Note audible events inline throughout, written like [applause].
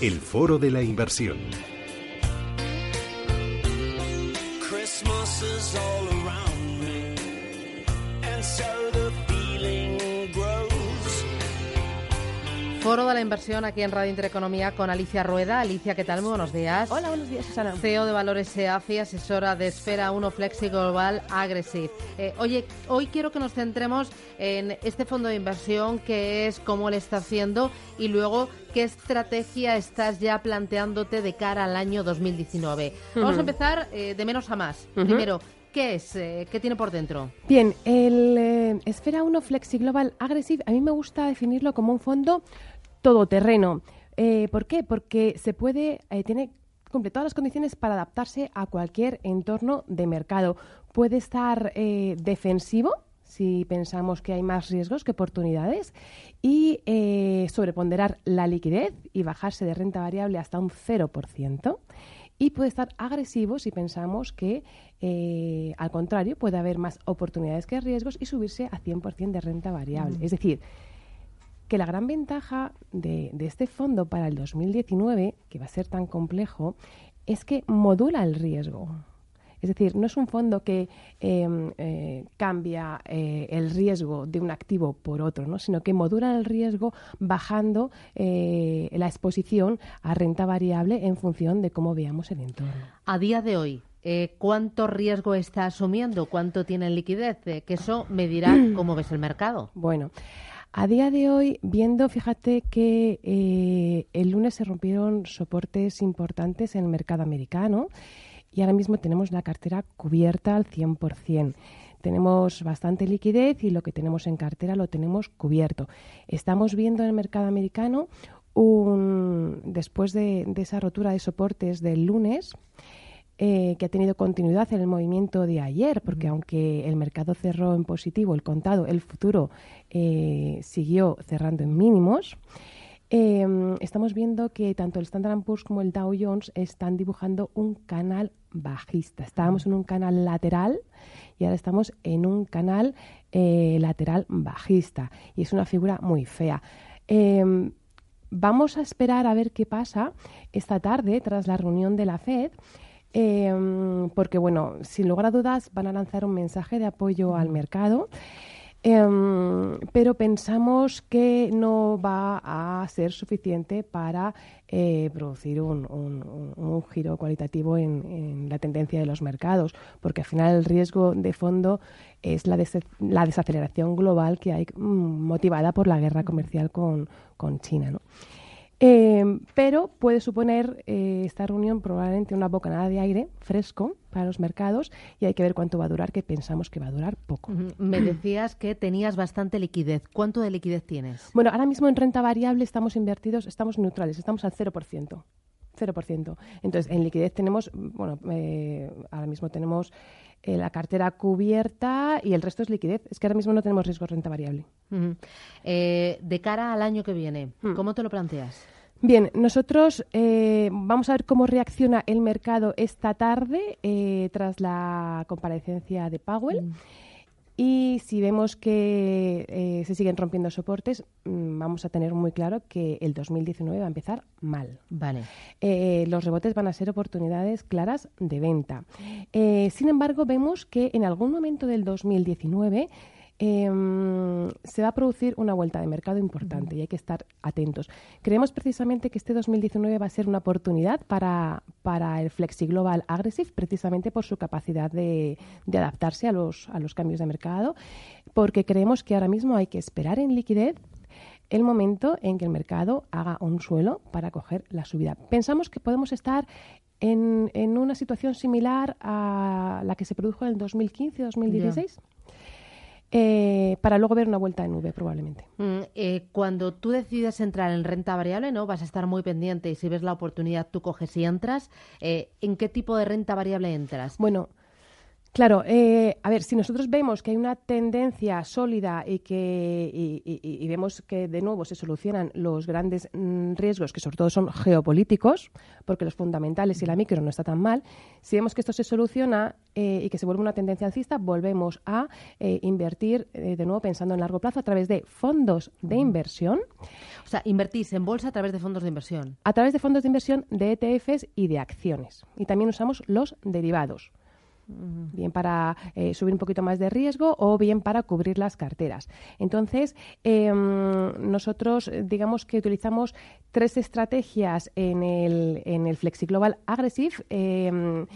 El Foro de la Inversión. Foro de la inversión aquí en Radio Intereconomía con Alicia Rueda. Alicia, ¿qué tal? Muy buenos días. Hola, buenos días, Susana. CEO de Valores SEAFI, asesora de Esfera 1 Flexi Global Aggressive. Eh, oye, hoy quiero que nos centremos en este fondo de inversión, qué es, cómo le está haciendo y luego qué estrategia estás ya planteándote de cara al año 2019. Vamos a empezar eh, de menos a más. Primero, ¿Qué es? Eh, ¿Qué tiene por dentro? Bien, el Esfera 1 Flexi Global Aggressive, a mí me gusta definirlo como un fondo todoterreno. Eh, ¿Por qué? Porque se puede, eh, tiene cumple todas las condiciones para adaptarse a cualquier entorno de mercado. Puede estar eh, defensivo si pensamos que hay más riesgos que oportunidades y eh, sobreponderar la liquidez y bajarse de renta variable hasta un 0%. Y puede estar agresivo si pensamos que, al contrario, puede haber más oportunidades que riesgos y subirse a 100% de renta variable. Es decir, que la gran ventaja de, este fondo para el 2019, que va a ser tan complejo, es que modula el riesgo. Es decir, no es un fondo que em, eh, cambia eh, el riesgo de un activo por otro, ¿no? sino que modula el riesgo bajando eh, la exposición a renta variable en función de cómo veamos el entorno. A día de hoy, ¿cuánto riesgo está asumiendo? ¿Cuánto tiene en liquidez? que eso me dirá [clears throat] cómo ves el mercado. Bueno. A día de hoy, viendo, fíjate que eh, el lunes se rompieron soportes importantes en el mercado americano y ahora mismo tenemos la cartera cubierta al 100%. Tenemos bastante liquidez y lo que tenemos en cartera lo tenemos cubierto. Estamos viendo en el mercado americano un, después de esa rotura de soportes del lunes, eh, que ha tenido continuidad en el movimiento de ayer, porque aunque el mercado cerró en positivo, el contado, el futuro eh, siguió cerrando en mínimos. Em, estamos viendo que tanto el Standard Poor's como el Dow Jones están dibujando un canal bajista. Estábamos en un canal lateral y ahora estamos en un canal eh, lateral bajista. Y es una figura muy fea. Em, vamos a esperar a ver qué pasa esta tarde tras la reunión de la Fed. Em, porque, bueno, sin lugar a dudas van a lanzar un mensaje de apoyo al mercado. Em, pero pensamos que no va a ser suficiente para eh, producir un, giro cualitativo en, la tendencia de los mercados, porque al final el riesgo de fondo es la, la desaceleración global que hay mm, motivada por la guerra comercial con, con China. ¿no? Eh, pero puede suponer eh, esta reunión probablemente una bocanada de aire fresco para los mercados y hay que ver cuánto va a durar, que pensamos que va a durar poco. Me decías que tenías bastante liquidez. ¿Cuánto de liquidez tienes? Bueno, ahora mismo en renta variable estamos invertidos, estamos neutrales, estamos al 0%. 0%. Entonces, en liquidez tenemos, bueno, eh, ahora mismo tenemos eh, la cartera cubierta y el resto es liquidez. Es que ahora mismo no tenemos riesgo de renta variable. Eh, de cara al año que viene, hmm. ¿cómo te lo planteas? Bien, nosotros eh, vamos a ver cómo reacciona el mercado esta tarde tras la comparecencia de Powell. Hmm. Y si vemos que eh, se siguen rompiendo soportes, mm, vamos a tener muy claro que el 2019 va a empezar mal. Vale. Eh, los rebotes van a ser oportunidades claras de venta. Eh, sin embargo, vemos que en algún momento del 2019 Em, se va a producir una vuelta de mercado importante y hay que estar atentos. Creemos precisamente que este 2019 va a ser una oportunidad para, para el Flexi Global Aggressive, precisamente por su capacidad de, de adaptarse a los, a los cambios de mercado, porque creemos que ahora mismo hay que esperar en liquidez el momento en que el mercado haga un suelo para coger la subida. Pensamos que podemos estar en, en una situación similar a la que se produjo en el 2015-2016. Eh, para luego ver una vuelta en V probablemente. Mm, eh, cuando tú decides entrar en renta variable, ¿no? Vas a estar muy pendiente y si ves la oportunidad tú coges y entras. Eh, ¿En qué tipo de renta variable entras? Bueno, Claro, eh, a ver, si nosotros vemos que hay una tendencia sólida y que y, vemos que de nuevo se solucionan los grandes mm, riesgos, que sobre todo son geopolíticos, porque los fundamentales y la micro no está tan mal, si vemos que esto se soluciona eh, y que se vuelve una tendencia alcista, volvemos a eh, invertir de nuevo pensando en largo plazo a través de fondos de inversión. O sea, invertís en bolsa a través de fondos de inversión. A través de fondos de inversión de ETFs y de acciones. Y también usamos los derivados bien para eh, subir un poquito más de riesgo o bien para cubrir las carteras. Entonces, em, nosotros digamos que utilizamos tres estrategias en el, en el Flexi Global Aggressive. Em,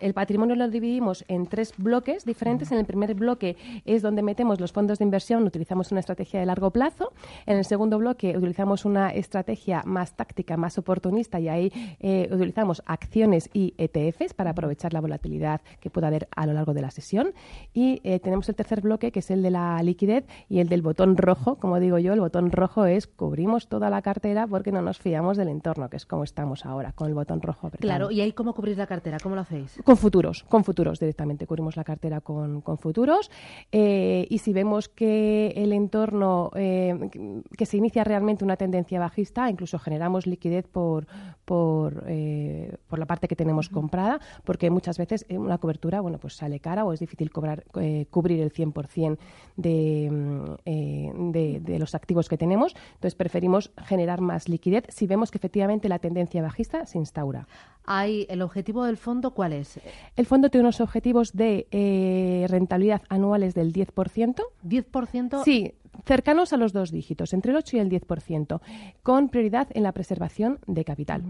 el patrimonio lo dividimos en tres bloques diferentes. En el primer bloque es donde metemos los fondos de inversión, utilizamos una estrategia de largo plazo. En el segundo bloque utilizamos una estrategia más táctica, más oportunista y ahí eh, utilizamos acciones y ETFs para aprovechar la volatilidad que pueda haber a lo largo de la sesión. Y eh, tenemos el tercer bloque que es el de la liquidez y el del botón rojo. Como digo yo, el botón rojo es cubrimos toda la cartera porque no nos fiamos del entorno, que es como estamos ahora, con el botón rojo. Claro, ¿y ahí cómo cubrís la cartera? ¿Cómo lo hacéis? Con futuros, con futuros directamente. Cubrimos la cartera con, futuros. Eh, y si vemos que el entorno, eh, que se inicia realmente una tendencia bajista, incluso generamos liquidez por, por, eh, por la parte que tenemos comprada, porque muchas veces una cobertura bueno, pues sale cara o es difícil cobrar, cubrir el 100% de, mm, de, de los activos que tenemos. Entonces preferimos generar más liquidez si vemos que efectivamente la tendencia bajista se instaura. Hay, ¿El objetivo del fondo cuál es? El fondo tiene unos objetivos de eh, rentabilidad anuales del 10%. ¿10%? Sí, cercanos a los dos dígitos, entre el 8 y el 10%, con prioridad en la preservación de capital.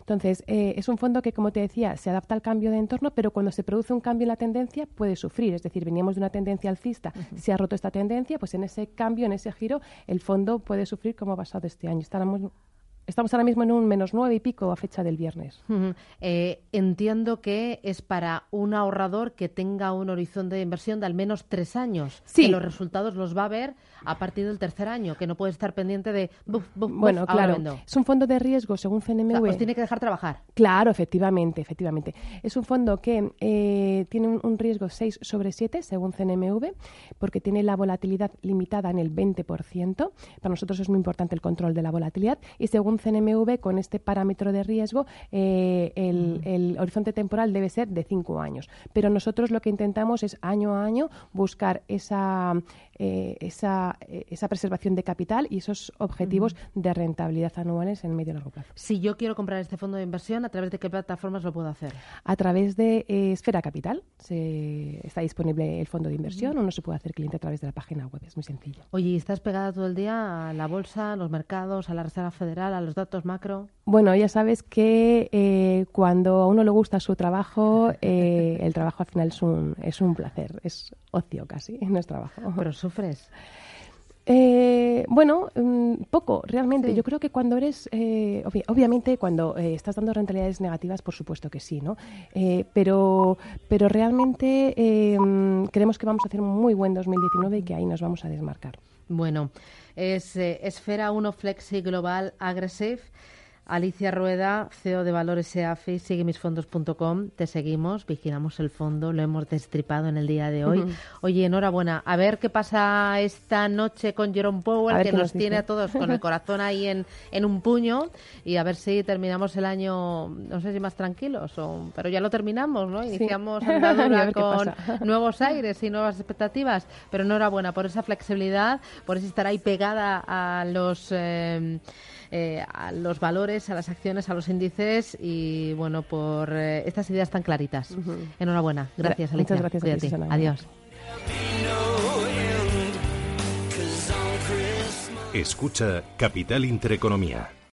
Entonces, eh, es un fondo que, como te decía, se adapta al cambio de entorno, pero cuando se produce un cambio en la tendencia puede sufrir. Es decir, veníamos de una tendencia alcista, se ha roto esta tendencia, pues en ese cambio, en ese giro, el fondo puede sufrir como ha pasado este año. Estaremos Estamos ahora mismo en un menos nueve y pico a fecha del viernes. Eh, entiendo que es para un ahorrador que tenga un horizonte de inversión de al menos tres años. Sí. Que los resultados los va a ver a partir del tercer año, que no puede estar pendiente de. bueno, claro. Es un fondo de riesgo según CNMV. pues tiene que dejar trabajar. Claro, efectivamente, efectivamente. Es un fondo que eh, tiene un, riesgo 6 sobre 7 según CNMV, porque tiene la volatilidad limitada en el 20%. Para nosotros es muy importante el control de la volatilidad. Y según CNMV, con este parámetro de riesgo, eh, el, horizonte temporal debe ser de cinco años. Pero nosotros lo que intentamos es año a año buscar esa, eh, esa, eh, esa, preservación de capital y esos objetivos de rentabilidad anuales en medio y largo plazo. Si yo quiero comprar este fondo de inversión, ¿a través de qué plataformas lo puedo hacer? A través de Esfera Capital. Se, está disponible el fondo de inversión. Uno se puede hacer cliente a través de la página web. Es muy sencillo. Oye, ¿y estás pegada todo el día a la bolsa, a los mercados, a la Reserva Federal, a los datos macro? Bueno, ya sabes que eh, cuando a uno le gusta su trabajo, eh, el trabajo al final es un, es un placer, es ocio casi, [laughs] no es trabajo. ¿Pero sufres? Eh, bueno, mm, poco, realmente. Yo creo que cuando eres, obviamente, cuando estás dando rentabilidades negativas, por supuesto que sí, ¿no? pero, pero realmente creemos que vamos a hacer un muy buen 2019 y que ahí nos vamos a desmarcar. Bueno, es Esfera 1 Flexi Global Aggressive. Alicia Rueda, CEO de Valores EAFI, siguemisfondos.com. Te seguimos, vigilamos el fondo, lo hemos destripado en el día de hoy. [laughs] Oye, enhorabuena. A ver qué pasa esta noche con Jerome Powell, que nos, tiene a todos con el [laughs] corazón ahí en, en, un puño. Y a ver si terminamos el año, no sé si más tranquilos, o, pero ya lo terminamos, ¿no? Iniciamos [laughs] andadura con nuevos aires y nuevas expectativas. Pero enhorabuena por esa flexibilidad, por ese estar ahí pegada a los. Eh, eh, a los valores, a las acciones, a los índices y bueno, por eh, estas ideas tan claritas. Enhorabuena. Gracias, Alicia. Muchas gracias. Adiós. Escucha Capital Intereconomía.